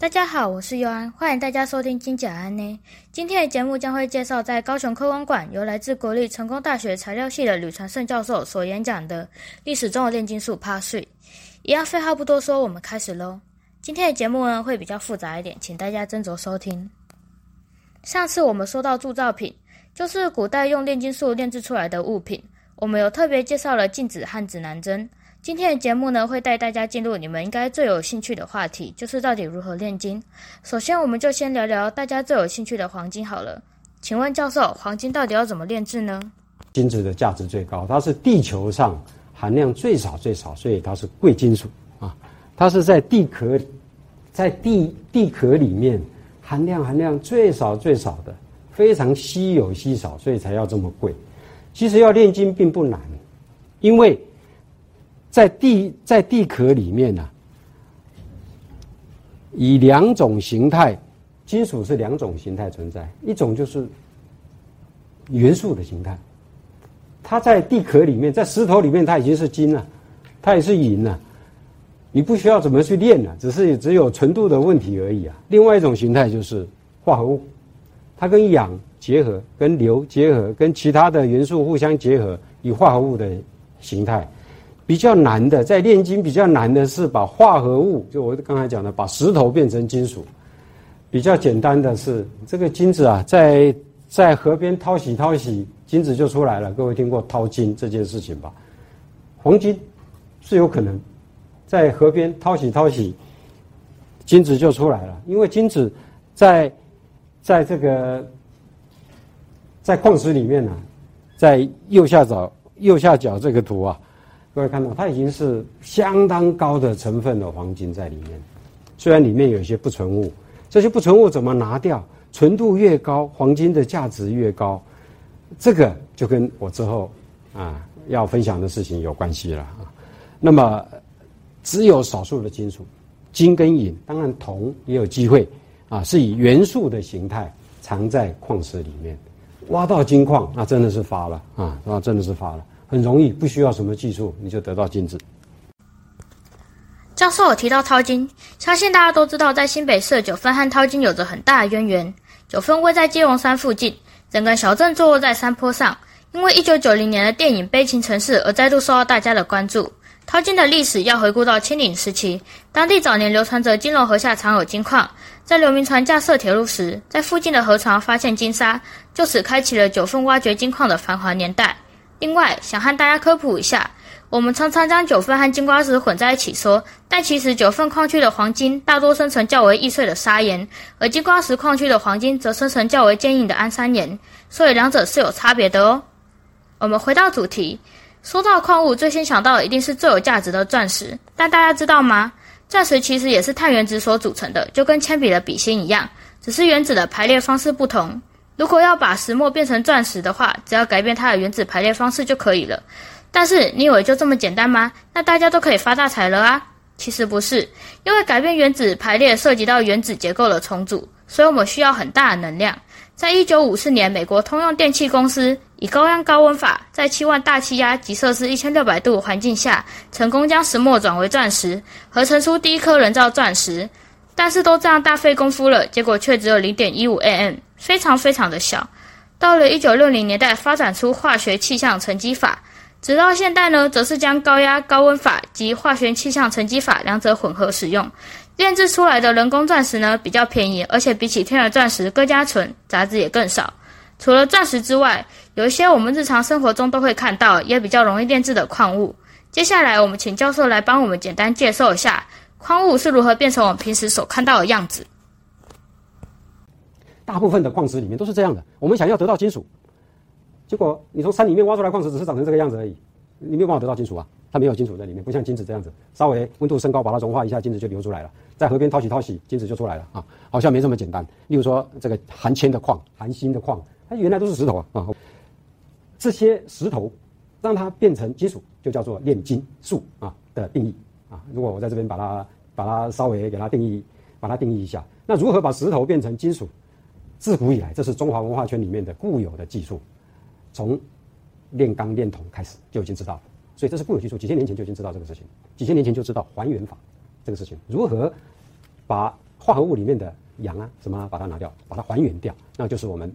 大家好，我是尤安，欢迎大家收听金甲安呢。今天的节目将会介绍在高雄科文馆由来自国立成功大学材料系的吕传胜教授所演讲的历史中的炼金术 Part Three。一样废话不多说，我们开始喽。今天的节目呢会比较复杂一点，请大家斟酌收听。上次我们说到铸造品，就是古代用炼金术炼制出来的物品，我们有特别介绍了镜子和指南针。今天的节目呢，会带大家进入你们应该最有兴趣的话题，就是到底如何炼金。首先，我们就先聊聊大家最有兴趣的黄金好了。请问教授，黄金到底要怎么炼制呢？金子的价值最高，它是地球上含量最少最少，所以它是贵金属啊。它是在地壳，在地地壳里面含量含量最少最少的，非常稀有稀少，所以才要这么贵。其实要炼金并不难，因为。在地在地壳里面呢，以两种形态，金属是两种形态存在，一种就是元素的形态，它在地壳里面，在石头里面，它已经是金了，它也是银了，你不需要怎么去炼了，只是只有纯度的问题而已啊。另外一种形态就是化合物，它跟氧结合，跟硫结合，跟其他的元素互相结合，以化合物的形态。比较难的，在炼金比较难的是把化合物，就我刚才讲的，把石头变成金属。比较简单的是这个金子啊，在在河边淘洗淘洗，金子就出来了。各位听过淘金这件事情吧？黄金是有可能在河边淘洗淘洗，金子就出来了。因为金子在在这个在矿石里面呢，在右下角右下角这个图啊。各位看到，它已经是相当高的成分的黄金在里面，虽然里面有一些不纯物，这些不纯物怎么拿掉？纯度越高，黄金的价值越高。这个就跟我之后啊要分享的事情有关系了啊。那么，只有少数的金属，金跟银，当然铜也有机会啊，是以元素的形态藏在矿石里面。挖到金矿，那真的是发了啊，那真的是发了。很容易，不需要什么技术，你就得到金子。教授有提到淘金，相信大家都知道，在新北市九份和淘金有着很大的渊源。九份位在基隆山附近，整个小镇坐落在山坡上。因为一九九零年的电影《悲情城市》而再度受到大家的关注。淘金的历史要回顾到清领时期，当地早年流传着金龙河下藏有金矿，在刘铭传架设铁路时，在附近的河床发现金沙，就此开启了九份挖掘金矿的繁华年代。另外，想和大家科普一下，我们常常将九份和金瓜石混在一起说，但其实九份矿区的黄金大多生成较为易碎的砂岩，而金瓜石矿区的黄金则生成较为坚硬的安山岩，所以两者是有差别的哦。我们回到主题，说到矿物，最先想到的一定是最有价值的钻石，但大家知道吗？钻石其实也是碳原子所组成的，就跟铅笔的笔芯一样，只是原子的排列方式不同。如果要把石墨变成钻石的话，只要改变它的原子排列方式就可以了。但是你以为就这么简单吗？那大家都可以发大财了啊？其实不是，因为改变原子排列涉及到原子结构的重组，所以我们需要很大的能量。在一九五四年，美国通用电气公司以高压高温法，在七万大气压及摄氏一千六百度环境下，成功将石墨转为钻石，合成出第一颗人造钻石。但是都这样大费功夫了，结果却只有零点一五 am。非常非常的小，到了一九六零年代，发展出化学气象沉积法，直到现代呢，则是将高压高温法及化学气象沉积法两者混合使用，炼制出来的人工钻石呢比较便宜，而且比起天然钻石更加纯，杂质也更少。除了钻石之外，有一些我们日常生活中都会看到，也比较容易炼制的矿物。接下来，我们请教授来帮我们简单介绍一下矿物是如何变成我们平时所看到的样子。大部分的矿石里面都是这样的。我们想要得到金属，结果你从山里面挖出来矿石，只是长成这个样子而已，你没有办法得到金属啊。它没有金属在里面，不像金子这样子，稍微温度升高，把它融化一下，金子就流出来了。在河边淘洗淘洗，金子就出来了啊，好像没这么简单。例如说这个含铅的矿、含锌的矿，它原来都是石头啊啊。这些石头让它变成金属，就叫做炼金术啊的定义啊。如果我在这边把它把它稍微给它定义，把它定义一下，那如何把石头变成金属？自古以来，这是中华文化圈里面的固有的技术，从炼钢炼铜开始就已经知道了，所以这是固有技术，几千年前就已经知道这个事情，几千年前就知道还原法这个事情，如何把化合物里面的氧啊什么把它拿掉，把它还原掉，那就是我们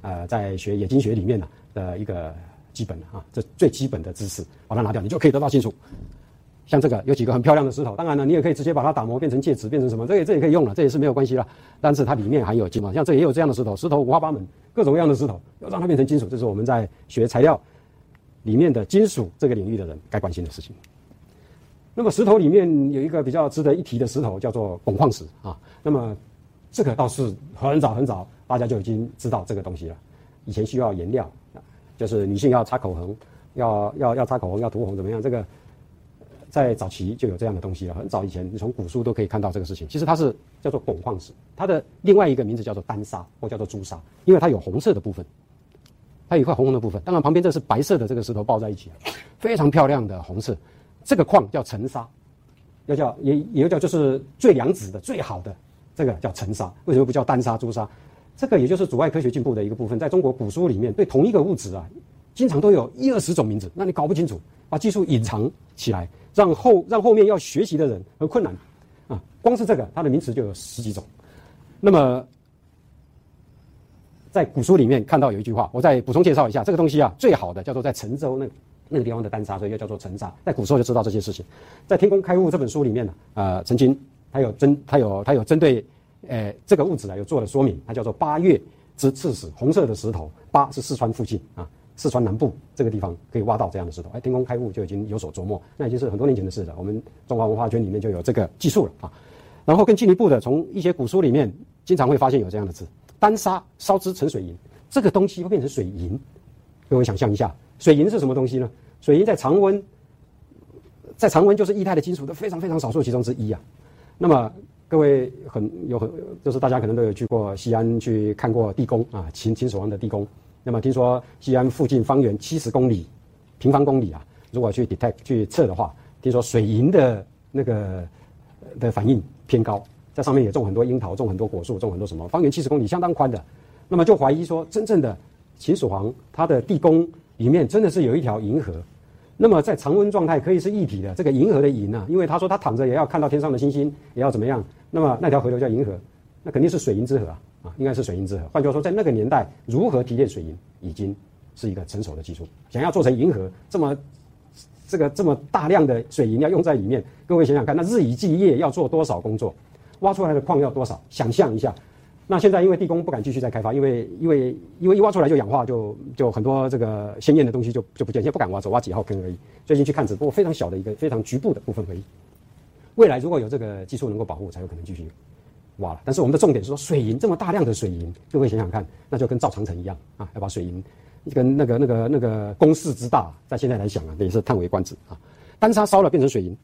呃在学冶金学里面呢的一个基本的啊，这最基本的知识，把它拿掉，你就可以得到金属。像这个有几个很漂亮的石头，当然了，你也可以直接把它打磨变成戒指，变成什么，这也这也可以用了，这也是没有关系了。但是它里面含有金嘛，像这也有这样的石头，石头五花八门，各种各样的石头，要让它变成金属，这是我们在学材料里面的金属这个领域的人该关心的事情。那么石头里面有一个比较值得一提的石头，叫做汞矿石啊。那么这个倒是很早很早大家就已经知道这个东西了。以前需要颜料，就是女性要擦口红，要要要擦口红，要涂红怎么样？这个。在早期就有这样的东西了，很早以前，你从古书都可以看到这个事情。其实它是叫做汞矿石，它的另外一个名字叫做丹砂或叫做朱砂，因为它有红色的部分，它有一块红红的部分。当然旁边这是白色的这个石头抱在一起，非常漂亮的红色。这个矿叫沉砂，要叫也也叫就是最良子的最好的这个叫沉砂。为什么不叫丹砂、朱砂？这个也就是阻碍科学进步的一个部分。在中国古书里面，对同一个物质啊，经常都有一二十种名字，那你搞不清楚，把技术隐藏起来。让后让后面要学习的人很困难，啊，光是这个它的名词就有十几种。那么，在古书里面看到有一句话，我再补充介绍一下，这个东西啊，最好的叫做在陈州那那个地方的丹砂，所以又叫做陈砂。在古时候就知道这些事情。在《天工开物》这本书里面呢，呃，曾经他有针他有他有针对，呃，这个物质啊有做了说明，它叫做八月之赤石，红色的石头，八是四川附近啊。四川南部这个地方可以挖到这样的石头，哎，天工开物就已经有所琢磨，那已经是很多年前的事了。我们中华文化圈里面就有这个技术了啊。然后更进一步的，从一些古书里面经常会发现有这样的字：丹砂烧之成水银，这个东西会变成水银。各位想象一下，水银是什么东西呢？水银在常温，在常温就是液态的金属的非常非常少数其中之一啊。那么各位很有很就是大家可能都有去过西安去看过地宫啊，秦秦始皇的地宫。那么听说西安附近方圆七十公里平方公里啊，如果去 detect 去测的话，听说水银的那个的反应偏高，在上面也种很多樱桃，种很多果树，种很多什么，方圆七十公里相当宽的。那么就怀疑说，真正的秦始皇他的地宫里面真的是有一条银河。那么在常温状态可以是一体的，这个银河的银啊，因为他说他躺着也要看到天上的星星，也要怎么样？那么那条河流叫银河，那肯定是水银之河啊。啊，应该是水银之河。换句话说，在那个年代，如何提炼水银已经是一个成熟的技术。想要做成银河这么这个这么大量的水银要用在里面，各位想想看，那日以继夜要做多少工作？挖出来的矿要多少？想象一下。那现在因为地宫不敢继续再开发，因为因为因为一挖出来就氧化，就就很多这个鲜艳的东西就就不见，现在不敢挖，只挖几号坑而已。最近去看，只不过非常小的一个非常局部的部分而已。未来如果有这个技术能够保护，才有可能继续。挖了，但是我们的重点是说，水银这么大量的水银，各位想想看，那就跟造长城一样啊，要把水银跟那个那个那个公式之大，在现在来讲啊，也是叹为观止啊。丹砂烧了变成水银，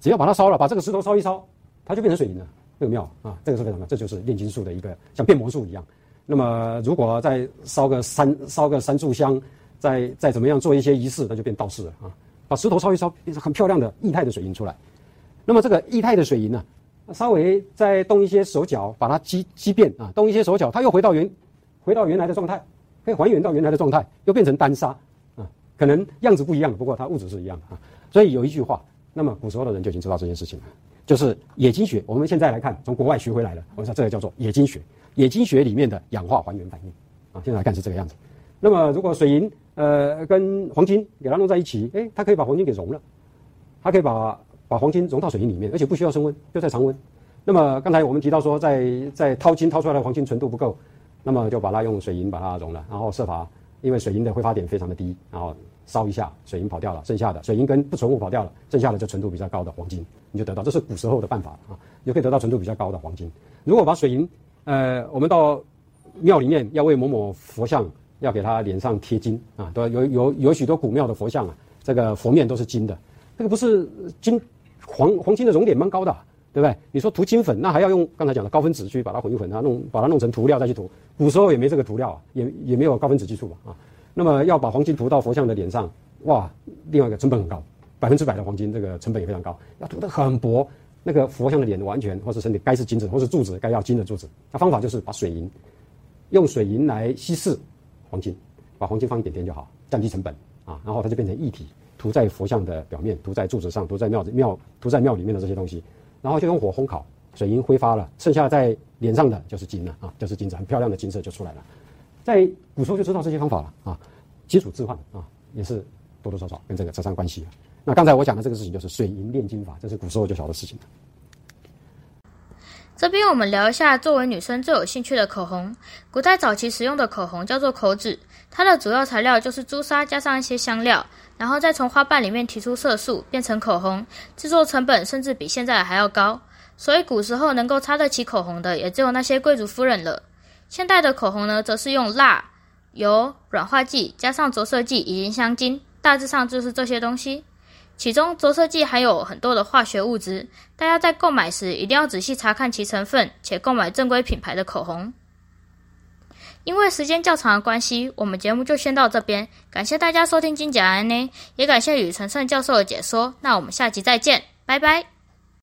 只要把它烧了，把这个石头烧一烧，它就变成水银了，这个妙啊，这个是非常的，这就是炼金术的一个像变魔术一样。那么如果再烧个三烧个三炷香，再再怎么样做一些仪式，那就变道士了啊，把石头烧一烧，变成很漂亮的液态的水银出来。那么这个液态的水银呢？稍微再动一些手脚，把它激激变啊，动一些手脚，它又回到原，回到原来的状态，可以还原到原来的状态，又变成单砂啊，可能样子不一样，不过它物质是一样的啊。所以有一句话，那么古时候的人就已经知道这件事情了，就是冶金学。我们现在来看，从国外学回来的，我们说这个叫做冶金学，冶金学里面的氧化还原反应啊，现在来看是这个样子。那么如果水银呃跟黄金给它弄在一起，哎，它可以把黄金给融了，它可以把。把黄金融到水银里面，而且不需要升温，就在常温。那么刚才我们提到说，在在掏金掏出来的黄金纯度不够，那么就把它用水银把它融了，然后设法，因为水银的挥发点非常的低，然后烧一下，水银跑掉了，剩下的水银跟不纯物跑掉了，剩下的就纯度比较高的黄金，你就得到，这是古时候的办法啊，你可以得到纯度比较高的黄金。如果把水银，呃，我们到庙里面要为某某佛像要给他脸上贴金啊，都有有有许多古庙的佛像啊，这个佛面都是金的，这个不是金。黄黄金的熔点蛮高的，对不对？你说涂金粉，那还要用刚才讲的高分子去把它混一混，它弄把它弄成涂料再去涂。古时候也没这个涂料啊，也也没有高分子技术吧啊。那么要把黄金涂到佛像的脸上，哇，另外一个成本很高，百分之百的黄金这个成本也非常高，要涂得很薄，那个佛像的脸完全或是身体该是金子或是柱子该要金的柱子。那方法就是把水银用水银来稀释黄金，把黄金放一点点就好，降低成本啊，然后它就变成液体。涂在佛像的表面，涂在柱子上，涂在庙庙，涂在庙里面的这些东西，然后就用火烘烤，水银挥发了，剩下在脸上的就是金了啊，就是金子，很漂亮的金色就出来了。在古时候就知道这些方法了啊，基础置换啊，也是多多少少跟这个扯上关系了。那刚才我讲的这个事情就是水银炼金法，这是古时候就晓得事情了。这边我们聊一下作为女生最有兴趣的口红。古代早期使用的口红叫做口脂，它的主要材料就是朱砂加上一些香料，然后再从花瓣里面提出色素变成口红，制作成本甚至比现在还要高。所以古时候能够擦得起口红的也只有那些贵族夫人了。现代的口红呢，则是用蜡、油、软化剂加上着色剂以及香精，大致上就是这些东西。其中着色剂含有很多的化学物质，大家在购买时一定要仔细查看其成分，且购买正规品牌的口红。因为时间较长的关系，我们节目就先到这边。感谢大家收听金甲安妮，也感谢宇晨胜教授的解说。那我们下集再见，拜拜。